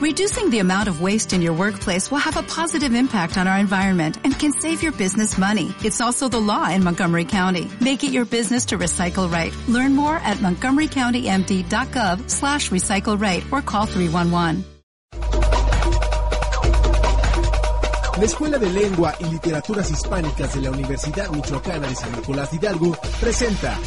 Reducing the amount of waste in your workplace will have a positive impact on our environment and can save your business money. It's also the law in Montgomery County. Make it your business to recycle right. Learn more at montgomerycountymd.gov slash recycle right or call 311. La Escuela de Lengua y Literaturas Hispánicas de la Universidad Michoacana de San Nicolás Hidalgo presenta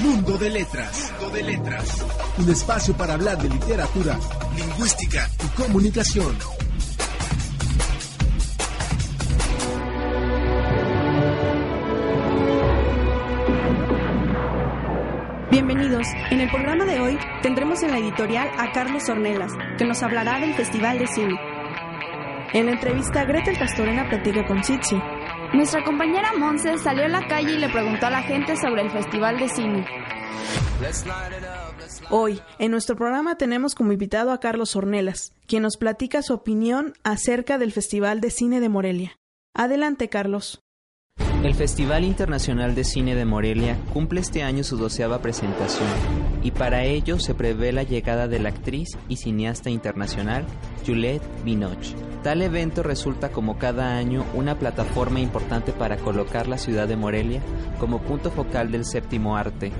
Mundo de Letras. Mundo de Letras. Un espacio para hablar de literatura, lingüística y comunicación. Bienvenidos. En el programa de hoy tendremos en la editorial a Carlos Ornelas, que nos hablará del Festival de Cine. En la entrevista, Gretel Castorena platica con Chichi. Nuestra compañera Monse salió a la calle y le preguntó a la gente sobre el Festival de Cine. Hoy, en nuestro programa tenemos como invitado a Carlos Ornelas, quien nos platica su opinión acerca del Festival de Cine de Morelia. Adelante, Carlos. El Festival Internacional de Cine de Morelia cumple este año su doceava presentación y para ello se prevé la llegada de la actriz y cineasta internacional Juliette Binoche. Tal evento resulta como cada año una plataforma importante para colocar la ciudad de Morelia como punto focal del séptimo arte.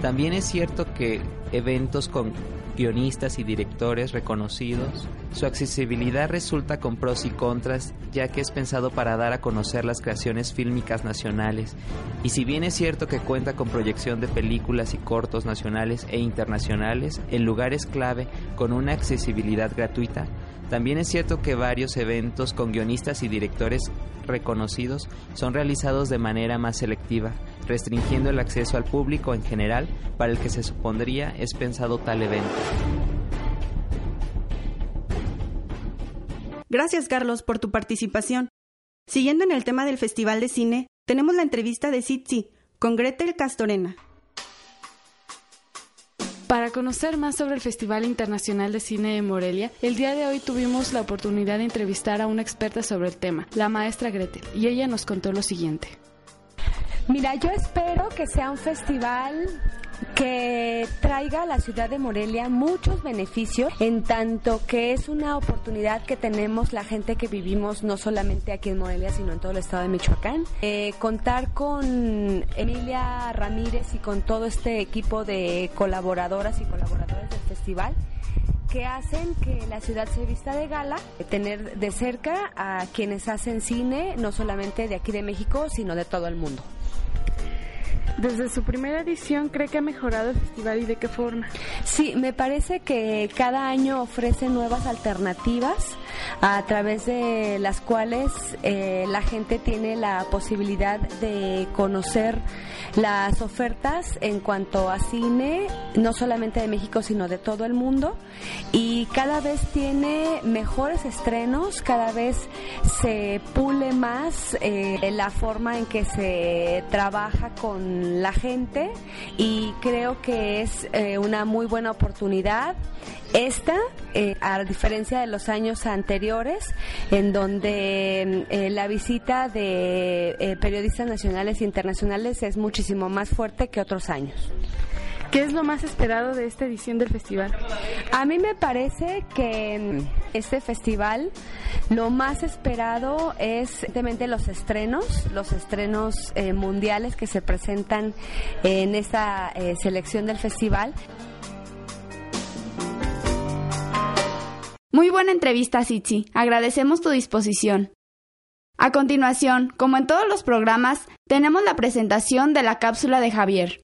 También es cierto que eventos con guionistas y directores reconocidos. Su accesibilidad resulta con pros y contras, ya que es pensado para dar a conocer las creaciones fílmicas nacionales. Y si bien es cierto que cuenta con proyección de películas y cortos nacionales e internacionales en lugares clave con una accesibilidad gratuita, también es cierto que varios eventos con guionistas y directores reconocidos son realizados de manera más selectiva, restringiendo el acceso al público en general para el que se supondría es pensado tal evento. Gracias, Carlos, por tu participación. Siguiendo en el tema del Festival de Cine, tenemos la entrevista de Sitsi con Gretel Castorena. Para conocer más sobre el Festival Internacional de Cine de Morelia, el día de hoy tuvimos la oportunidad de entrevistar a una experta sobre el tema, la maestra Gretel, y ella nos contó lo siguiente. Mira, yo espero que sea un festival que traiga a la ciudad de Morelia muchos beneficios en tanto que es una oportunidad que tenemos la gente que vivimos no solamente aquí en Morelia sino en todo el estado de Michoacán eh, contar con Emilia Ramírez y con todo este equipo de colaboradoras y colaboradores del festival que hacen que la ciudad se vista de gala, tener de cerca a quienes hacen cine, no solamente de aquí de México, sino de todo el mundo. Desde su primera edición, ¿cree que ha mejorado el festival y de qué forma? Sí, me parece que cada año ofrece nuevas alternativas a través de las cuales eh, la gente tiene la posibilidad de conocer las ofertas en cuanto a cine, no solamente de México, sino de todo el mundo. Y cada vez tiene mejores estrenos, cada vez se pule más eh, la forma en que se trabaja con la gente y creo que es eh, una muy buena oportunidad esta, eh, a diferencia de los años anteriores, en donde eh, la visita de eh, periodistas nacionales e internacionales es muchísimo más fuerte que otros años. ¿Qué es lo más esperado de esta edición del festival? A mí me parece que mm, este festival lo más esperado es simplemente los estrenos, los estrenos mundiales que se presentan en esta selección del festival. Muy buena entrevista, Sitsi. Agradecemos tu disposición. A continuación, como en todos los programas, tenemos la presentación de la cápsula de Javier.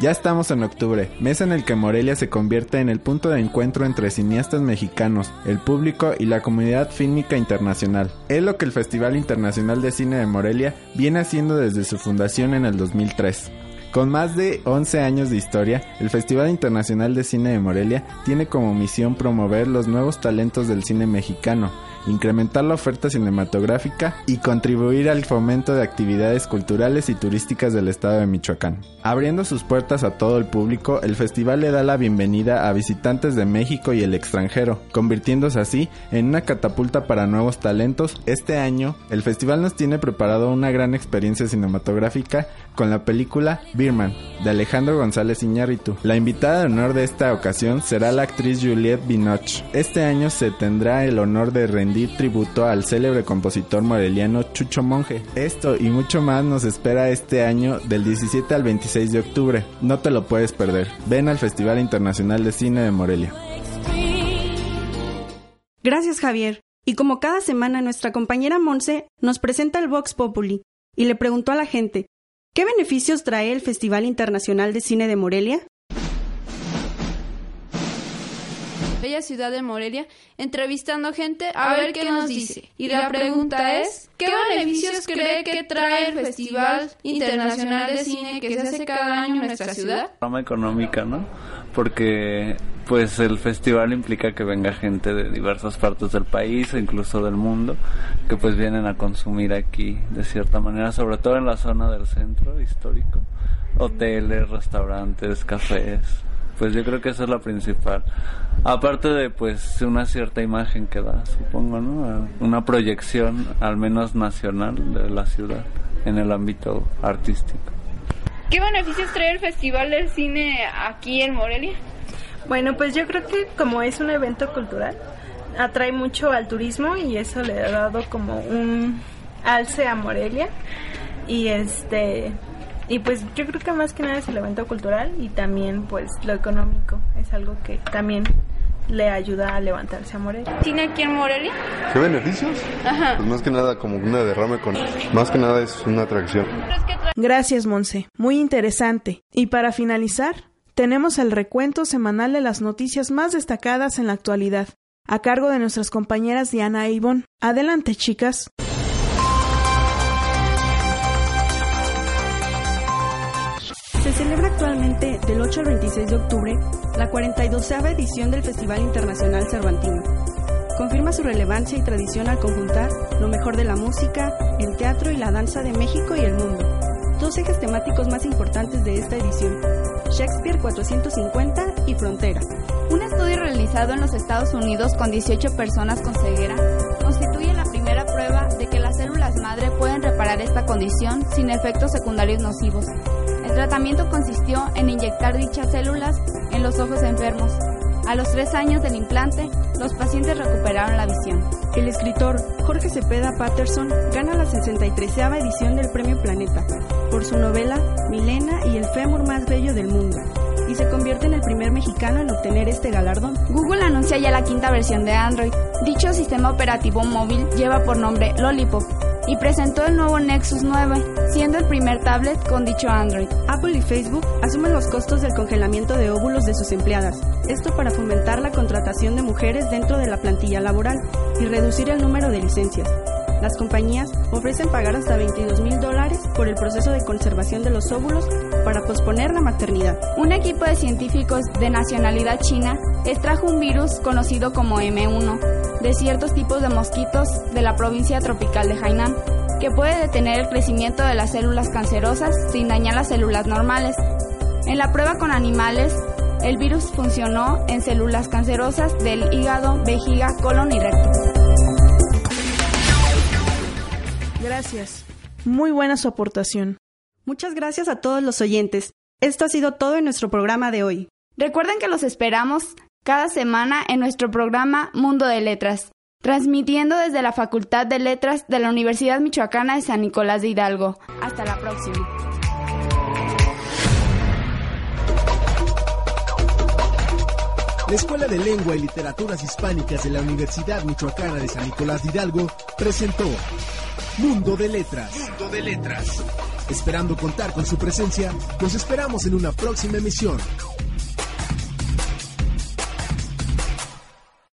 Ya estamos en octubre, mes en el que Morelia se convierte en el punto de encuentro entre cineastas mexicanos, el público y la comunidad fílmica internacional. Es lo que el Festival Internacional de Cine de Morelia viene haciendo desde su fundación en el 2003. Con más de 11 años de historia, el Festival Internacional de Cine de Morelia tiene como misión promover los nuevos talentos del cine mexicano incrementar la oferta cinematográfica y contribuir al fomento de actividades culturales y turísticas del estado de Michoacán. Abriendo sus puertas a todo el público, el festival le da la bienvenida a visitantes de México y el extranjero, convirtiéndose así en una catapulta para nuevos talentos. Este año, el festival nos tiene preparado una gran experiencia cinematográfica con la película Birman de Alejandro González Iñárritu. La invitada de honor de esta ocasión será la actriz Juliette Binoche. Este año se tendrá el honor de rendir tributo al célebre compositor moreliano Chucho Monje. Esto y mucho más nos espera este año del 17 al 26 de octubre. No te lo puedes perder. Ven al Festival Internacional de Cine de Morelia. Gracias Javier. Y como cada semana nuestra compañera Monse nos presenta el Vox Populi y le preguntó a la gente, ¿qué beneficios trae el Festival Internacional de Cine de Morelia? Bella ciudad de Morelia, entrevistando gente a, ver, qué nos dice. Y la pregunta es, ¿qué beneficios cree que trae el Festival Internacional de Cine que se hace cada año en nuestra ciudad? Rama económica, ¿no? Porque pues el festival implica que venga gente de diversas partes del país e incluso del mundo que pues vienen a consumir aquí de cierta manera, sobre todo en la zona del centro histórico, hoteles, restaurantes, cafés, pues yo creo que esa es la principal. Aparte de pues una cierta imagen que da, supongo, ¿no? Una proyección al menos nacional de la ciudad en el ámbito artístico. ¿Qué beneficios trae el Festival del Cine aquí en Morelia? Bueno, pues yo creo que como es un evento cultural, atrae mucho al turismo y eso le ha dado como un alce a Morelia. Y este y pues yo creo que más que nada es el evento cultural y también pues lo económico es algo que también le ayuda a levantarse a Morelia. ¿Tiene aquí en Morelia? ¿Qué beneficios? Ajá. Pues más que nada como una derrame con... Más que nada es una atracción. Gracias, Monse. Muy interesante. Y para finalizar, tenemos el recuento semanal de las noticias más destacadas en la actualidad, a cargo de nuestras compañeras Diana e Ivonne. Adelante, chicas. Actualmente del 8 al 26 de octubre la 42 edición del Festival Internacional Cervantino. Confirma su relevancia y tradición al conjuntar lo mejor de la música, el teatro y la danza de México y el mundo. Dos ejes temáticos más importantes de esta edición, Shakespeare 450 y Frontera. Un estudio realizado en los Estados Unidos con 18 personas con ceguera constituye la primera prueba de que las células madre pueden reparar esta condición sin efectos secundarios nocivos. El tratamiento consistió en inyectar dichas células en los ojos enfermos. A los tres años del implante, los pacientes recuperaron la visión. El escritor Jorge Cepeda Patterson gana la 63 edición del Premio Planeta por su novela Milena y el fémur más bello del mundo y se convierte en el primer mexicano en obtener este galardón. Google anuncia ya la quinta versión de Android. Dicho sistema operativo móvil lleva por nombre Lollipop y presentó el nuevo Nexus 9, siendo el primer tablet con dicho Android. Apple y Facebook asumen los costos del congelamiento de óvulos de sus empleadas, esto para fomentar la contratación de mujeres dentro de la plantilla laboral y reducir el número de licencias. Las compañías ofrecen pagar hasta 22 mil dólares por el proceso de conservación de los óvulos para posponer la maternidad. Un equipo de científicos de nacionalidad china extrajo un virus conocido como M1 de ciertos tipos de mosquitos de la provincia tropical de Hainan, que puede detener el crecimiento de las células cancerosas sin dañar las células normales. En la prueba con animales, el virus funcionó en células cancerosas del hígado, vejiga, colon y recto. Gracias. Muy buena su aportación. Muchas gracias a todos los oyentes. Esto ha sido todo en nuestro programa de hoy. Recuerden que los esperamos cada semana en nuestro programa Mundo de Letras, transmitiendo desde la Facultad de Letras de la Universidad Michoacana de San Nicolás de Hidalgo. Hasta la próxima. La Escuela de Lengua y Literaturas Hispánicas de la Universidad Michoacana de San Nicolás de Hidalgo presentó Mundo de Letras. Mundo de Letras. Esperando contar con su presencia, nos esperamos en una próxima emisión.